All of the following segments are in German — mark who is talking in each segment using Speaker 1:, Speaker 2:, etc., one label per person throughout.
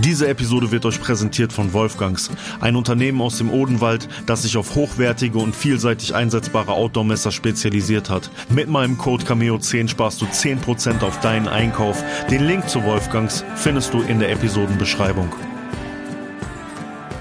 Speaker 1: Diese Episode wird euch präsentiert von Wolfgangs, ein Unternehmen aus dem Odenwald, das sich auf hochwertige und vielseitig einsetzbare Outdoor-Messer spezialisiert hat. Mit meinem Code Cameo10 sparst du 10% auf deinen Einkauf. Den Link zu Wolfgangs findest du in der Episodenbeschreibung.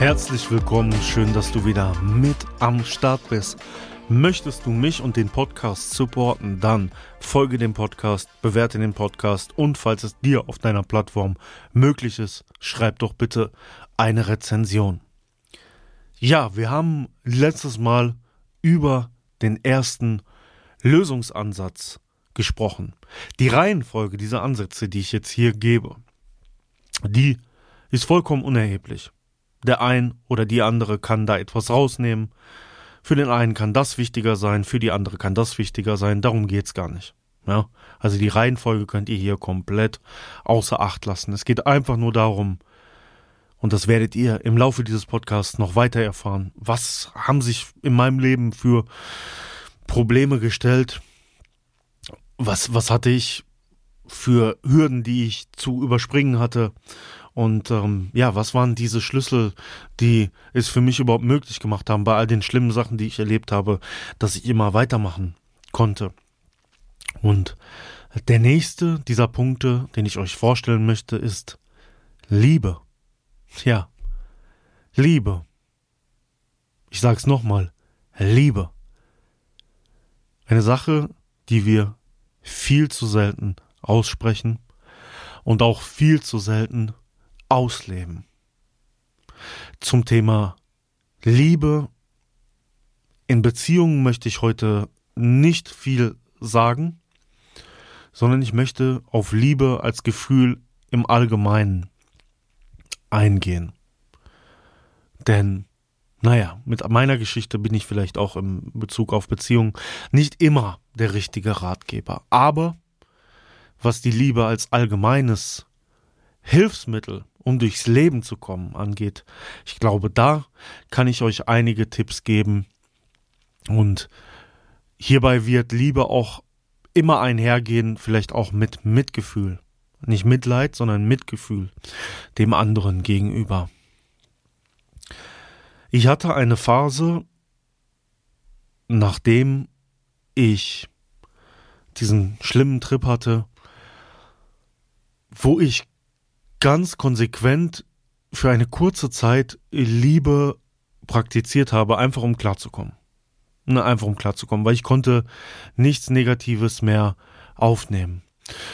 Speaker 1: Herzlich willkommen, schön, dass du wieder mit am Start bist. Möchtest du mich und den Podcast supporten, dann folge dem Podcast, bewerte den Podcast und falls es dir auf deiner Plattform möglich ist, schreib doch bitte eine Rezension. Ja, wir haben letztes Mal über den ersten Lösungsansatz gesprochen. Die Reihenfolge dieser Ansätze, die ich jetzt hier gebe, die ist vollkommen unerheblich. Der ein oder die andere kann da etwas rausnehmen. Für den einen kann das wichtiger sein, für die andere kann das wichtiger sein. Darum geht's gar nicht. Ja, also die Reihenfolge könnt ihr hier komplett außer Acht lassen. Es geht einfach nur darum, und das werdet ihr im Laufe dieses Podcasts noch weiter erfahren. Was haben sich in meinem Leben für Probleme gestellt? Was, was hatte ich für Hürden, die ich zu überspringen hatte? Und ähm, ja, was waren diese Schlüssel, die es für mich überhaupt möglich gemacht haben, bei all den schlimmen Sachen, die ich erlebt habe, dass ich immer weitermachen konnte. Und der nächste dieser Punkte, den ich euch vorstellen möchte, ist Liebe. Ja, Liebe. Ich sag's nochmal, Liebe. Eine Sache, die wir viel zu selten aussprechen und auch viel zu selten ausleben. Zum Thema Liebe in Beziehungen möchte ich heute nicht viel sagen, sondern ich möchte auf Liebe als Gefühl im Allgemeinen eingehen. Denn, naja, mit meiner Geschichte bin ich vielleicht auch im Bezug auf Beziehungen nicht immer der richtige Ratgeber. Aber was die Liebe als allgemeines Hilfsmittel um durchs Leben zu kommen angeht. Ich glaube, da kann ich euch einige Tipps geben. Und hierbei wird Liebe auch immer einhergehen, vielleicht auch mit Mitgefühl. Nicht Mitleid, sondern Mitgefühl dem anderen gegenüber. Ich hatte eine Phase, nachdem ich diesen schlimmen Trip hatte, wo ich ganz konsequent für eine kurze Zeit Liebe praktiziert habe, einfach um klarzukommen. Ne, einfach um klarzukommen, weil ich konnte nichts Negatives mehr aufnehmen.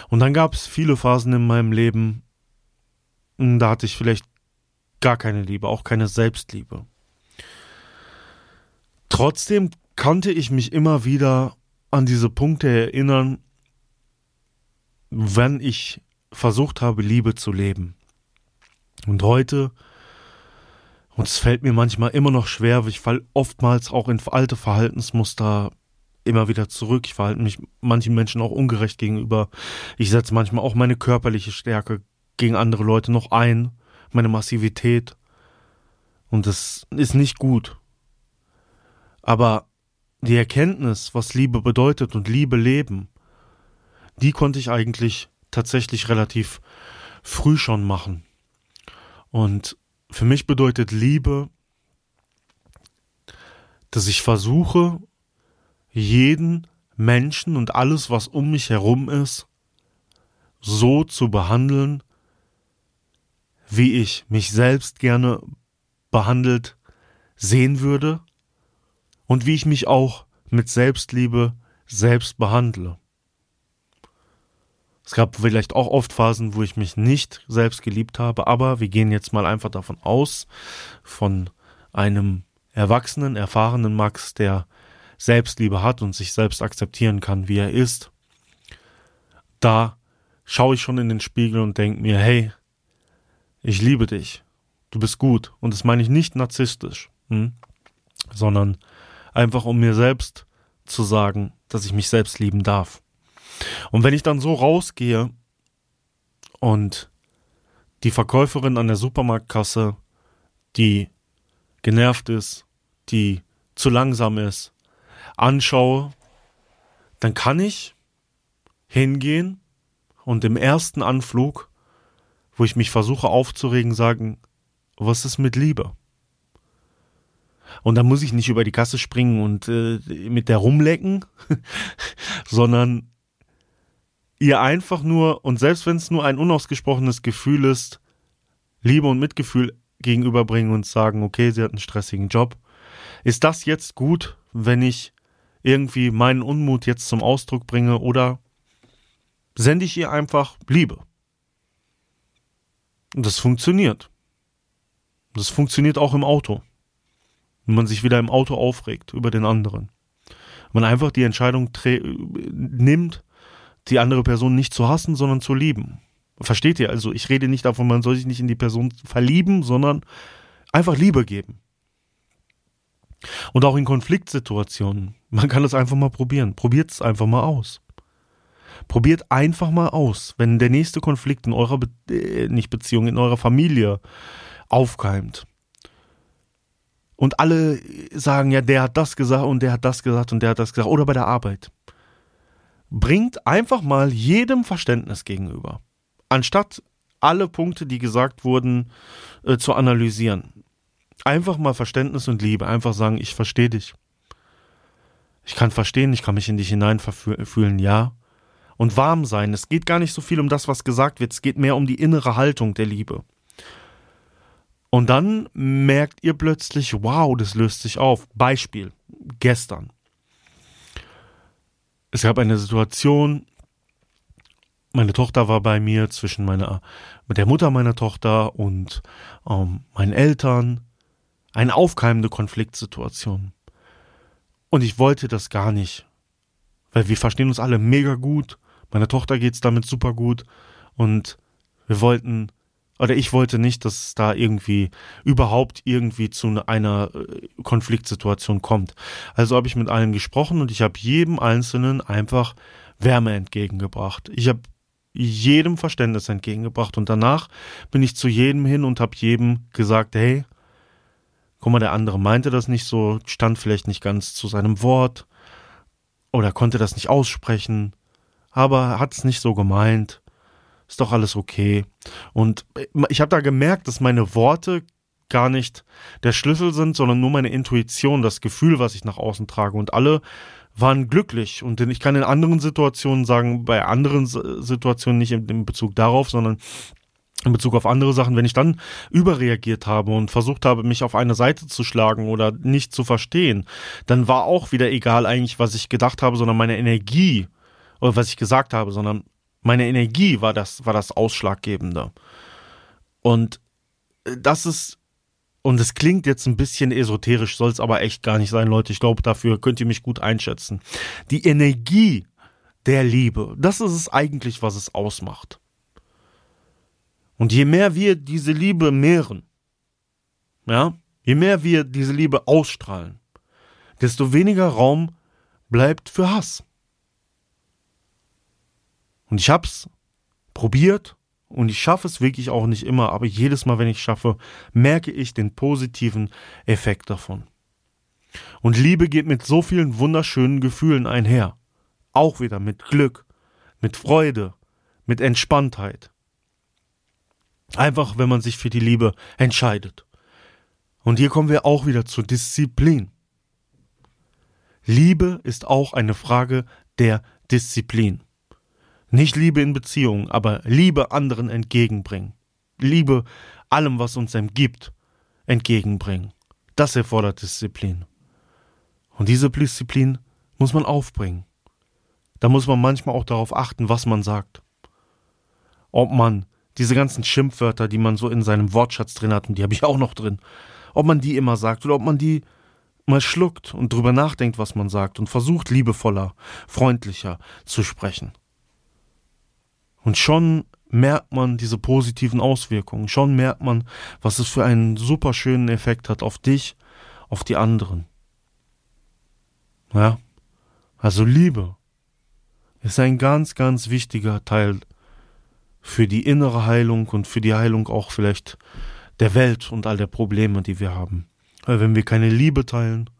Speaker 1: Und dann gab es viele Phasen in meinem Leben, hm, da hatte ich vielleicht gar keine Liebe, auch keine Selbstliebe. Trotzdem konnte ich mich immer wieder an diese Punkte erinnern, wenn ich versucht habe, Liebe zu leben. Und heute, und es fällt mir manchmal immer noch schwer, ich falle oftmals auch in alte Verhaltensmuster immer wieder zurück. Ich verhalte mich manchen Menschen auch ungerecht gegenüber. Ich setze manchmal auch meine körperliche Stärke gegen andere Leute noch ein, meine Massivität. Und das ist nicht gut. Aber die Erkenntnis, was Liebe bedeutet und Liebe leben, die konnte ich eigentlich tatsächlich relativ früh schon machen. Und für mich bedeutet Liebe, dass ich versuche, jeden Menschen und alles, was um mich herum ist, so zu behandeln, wie ich mich selbst gerne behandelt sehen würde und wie ich mich auch mit Selbstliebe selbst behandle. Es gab vielleicht auch oft Phasen, wo ich mich nicht selbst geliebt habe, aber wir gehen jetzt mal einfach davon aus, von einem erwachsenen, erfahrenen Max, der Selbstliebe hat und sich selbst akzeptieren kann, wie er ist. Da schaue ich schon in den Spiegel und denke mir, hey, ich liebe dich. du bist gut. Und das meine ich nicht narzisstisch, hm? sondern einfach um mir selbst zu sagen, dass ich mich selbst lieben darf. Und wenn ich dann so rausgehe und die Verkäuferin an der Supermarktkasse, die genervt ist, die zu langsam ist, anschaue, dann kann ich hingehen und im ersten Anflug, wo ich mich versuche aufzuregen, sagen, was ist mit Liebe? Und dann muss ich nicht über die Kasse springen und äh, mit der rumlecken, sondern ihr einfach nur, und selbst wenn es nur ein unausgesprochenes Gefühl ist, Liebe und Mitgefühl gegenüberbringen und sagen, okay, sie hat einen stressigen Job. Ist das jetzt gut, wenn ich irgendwie meinen Unmut jetzt zum Ausdruck bringe oder sende ich ihr einfach Liebe? Und das funktioniert. Das funktioniert auch im Auto. Wenn man sich wieder im Auto aufregt über den anderen. Man einfach die Entscheidung nimmt, die andere Person nicht zu hassen, sondern zu lieben. Versteht ihr? Also ich rede nicht davon, man soll sich nicht in die Person verlieben, sondern einfach Liebe geben. Und auch in Konfliktsituationen. Man kann das einfach mal probieren. Probiert es einfach mal aus. Probiert einfach mal aus, wenn der nächste Konflikt in eurer, Be äh, nicht Beziehung, in eurer Familie aufkeimt. Und alle sagen, ja, der hat das gesagt und der hat das gesagt und der hat das gesagt. Oder bei der Arbeit. Bringt einfach mal jedem Verständnis gegenüber anstatt alle Punkte, die gesagt wurden, äh, zu analysieren. Einfach mal Verständnis und Liebe, einfach sagen, ich verstehe dich. Ich kann verstehen, ich kann mich in dich hineinfühlen, ja. Und warm sein. Es geht gar nicht so viel um das, was gesagt wird, es geht mehr um die innere Haltung der Liebe. Und dann merkt ihr plötzlich, wow, das löst sich auf. Beispiel, gestern. Es gab eine Situation, meine Tochter war bei mir zwischen meiner, mit der Mutter meiner Tochter und ähm, meinen Eltern. Eine aufkeimende Konfliktsituation. Und ich wollte das gar nicht. Weil wir verstehen uns alle mega gut. Meiner Tochter geht's damit super gut. Und wir wollten, oder ich wollte nicht, dass es da irgendwie überhaupt irgendwie zu einer äh, Konfliktsituation kommt. Also habe ich mit allen gesprochen und ich habe jedem Einzelnen einfach Wärme entgegengebracht. Ich habe jedem Verständnis entgegengebracht und danach bin ich zu jedem hin und habe jedem gesagt, hey, guck mal, der andere meinte das nicht so, stand vielleicht nicht ganz zu seinem Wort oder konnte das nicht aussprechen, aber hat es nicht so gemeint. Ist doch alles okay. Und ich habe da gemerkt, dass meine Worte gar nicht der Schlüssel sind, sondern nur meine Intuition, das Gefühl, was ich nach außen trage. Und alle waren glücklich. Und ich kann in anderen Situationen sagen, bei anderen Situationen nicht in Bezug darauf, sondern in Bezug auf andere Sachen, wenn ich dann überreagiert habe und versucht habe, mich auf eine Seite zu schlagen oder nicht zu verstehen, dann war auch wieder egal eigentlich, was ich gedacht habe, sondern meine Energie oder was ich gesagt habe, sondern meine Energie war das, war das Ausschlaggebende. Und das ist und es klingt jetzt ein bisschen esoterisch, soll es aber echt gar nicht sein, Leute. Ich glaube, dafür könnt ihr mich gut einschätzen. Die Energie der Liebe, das ist es eigentlich, was es ausmacht. Und je mehr wir diese Liebe mehren, ja, je mehr wir diese Liebe ausstrahlen, desto weniger Raum bleibt für Hass. Und ich hab's probiert und ich schaffe es wirklich auch nicht immer, aber jedes Mal, wenn ich schaffe, merke ich den positiven Effekt davon. Und Liebe geht mit so vielen wunderschönen Gefühlen einher. Auch wieder mit Glück, mit Freude, mit Entspanntheit. Einfach, wenn man sich für die Liebe entscheidet. Und hier kommen wir auch wieder zur Disziplin. Liebe ist auch eine Frage der Disziplin. Nicht Liebe in Beziehungen, aber Liebe anderen entgegenbringen. Liebe allem, was uns gibt, entgegenbringen. Das erfordert Disziplin. Und diese Disziplin muss man aufbringen. Da muss man manchmal auch darauf achten, was man sagt. Ob man diese ganzen Schimpfwörter, die man so in seinem Wortschatz drin hat, und die habe ich auch noch drin, ob man die immer sagt oder ob man die mal schluckt und drüber nachdenkt, was man sagt und versucht liebevoller, freundlicher zu sprechen. Und schon merkt man diese positiven Auswirkungen. Schon merkt man, was es für einen super schönen Effekt hat auf dich, auf die anderen. Ja, also Liebe ist ein ganz, ganz wichtiger Teil für die innere Heilung und für die Heilung auch vielleicht der Welt und all der Probleme, die wir haben. Weil wenn wir keine Liebe teilen,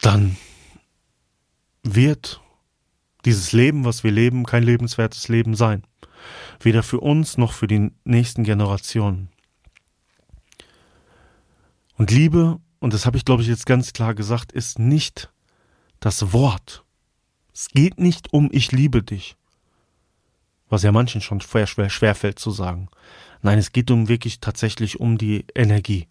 Speaker 1: dann wird dieses Leben, was wir leben, kein lebenswertes Leben sein. Weder für uns noch für die nächsten Generationen. Und Liebe, und das habe ich glaube ich jetzt ganz klar gesagt, ist nicht das Wort. Es geht nicht um ich liebe dich. Was ja manchen schon schwer, schwer, schwer fällt zu sagen. Nein, es geht um wirklich tatsächlich um die Energie.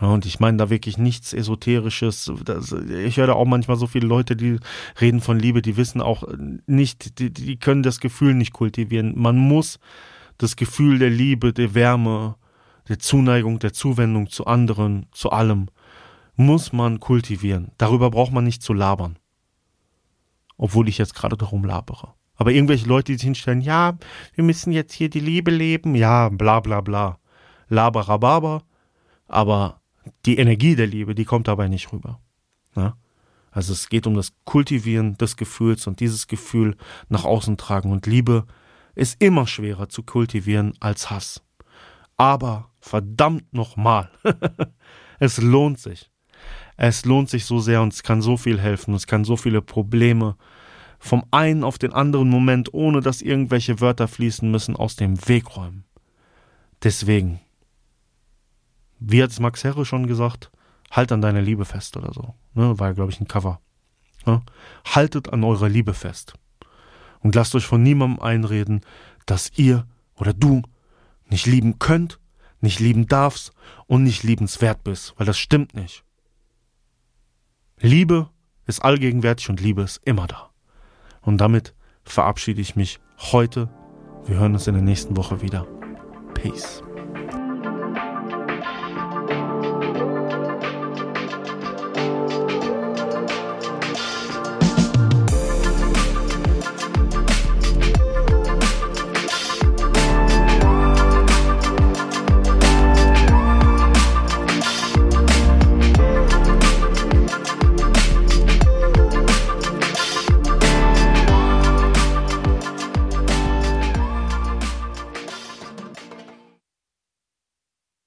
Speaker 1: Ja, und ich meine da wirklich nichts Esoterisches. Das, ich höre da auch manchmal so viele Leute, die reden von Liebe, die wissen auch nicht, die, die können das Gefühl nicht kultivieren. Man muss das Gefühl der Liebe, der Wärme, der Zuneigung, der Zuwendung zu anderen, zu allem, muss man kultivieren. Darüber braucht man nicht zu labern. Obwohl ich jetzt gerade darum labere. Aber irgendwelche Leute, die sich hinstellen, ja, wir müssen jetzt hier die Liebe leben, ja, bla bla bla. Laberababa. Aber die Energie der Liebe, die kommt dabei nicht rüber. Ja? Also es geht um das Kultivieren des Gefühls und dieses Gefühl nach außen tragen. Und Liebe ist immer schwerer zu kultivieren als Hass. Aber verdammt nochmal, es lohnt sich. Es lohnt sich so sehr und es kann so viel helfen. Es kann so viele Probleme vom einen auf den anderen Moment, ohne dass irgendwelche Wörter fließen müssen, aus dem Weg räumen. Deswegen, wie hat es Max Herre schon gesagt, halt an deiner Liebe fest oder so. Ne, war ja, glaube ich, ein Cover. Ne? Haltet an eurer Liebe fest. Und lasst euch von niemandem einreden, dass ihr oder du nicht lieben könnt, nicht lieben darfst und nicht liebenswert bist, weil das stimmt nicht. Liebe ist allgegenwärtig und Liebe ist immer da. Und damit verabschiede ich mich heute. Wir hören uns in der nächsten Woche wieder. Peace.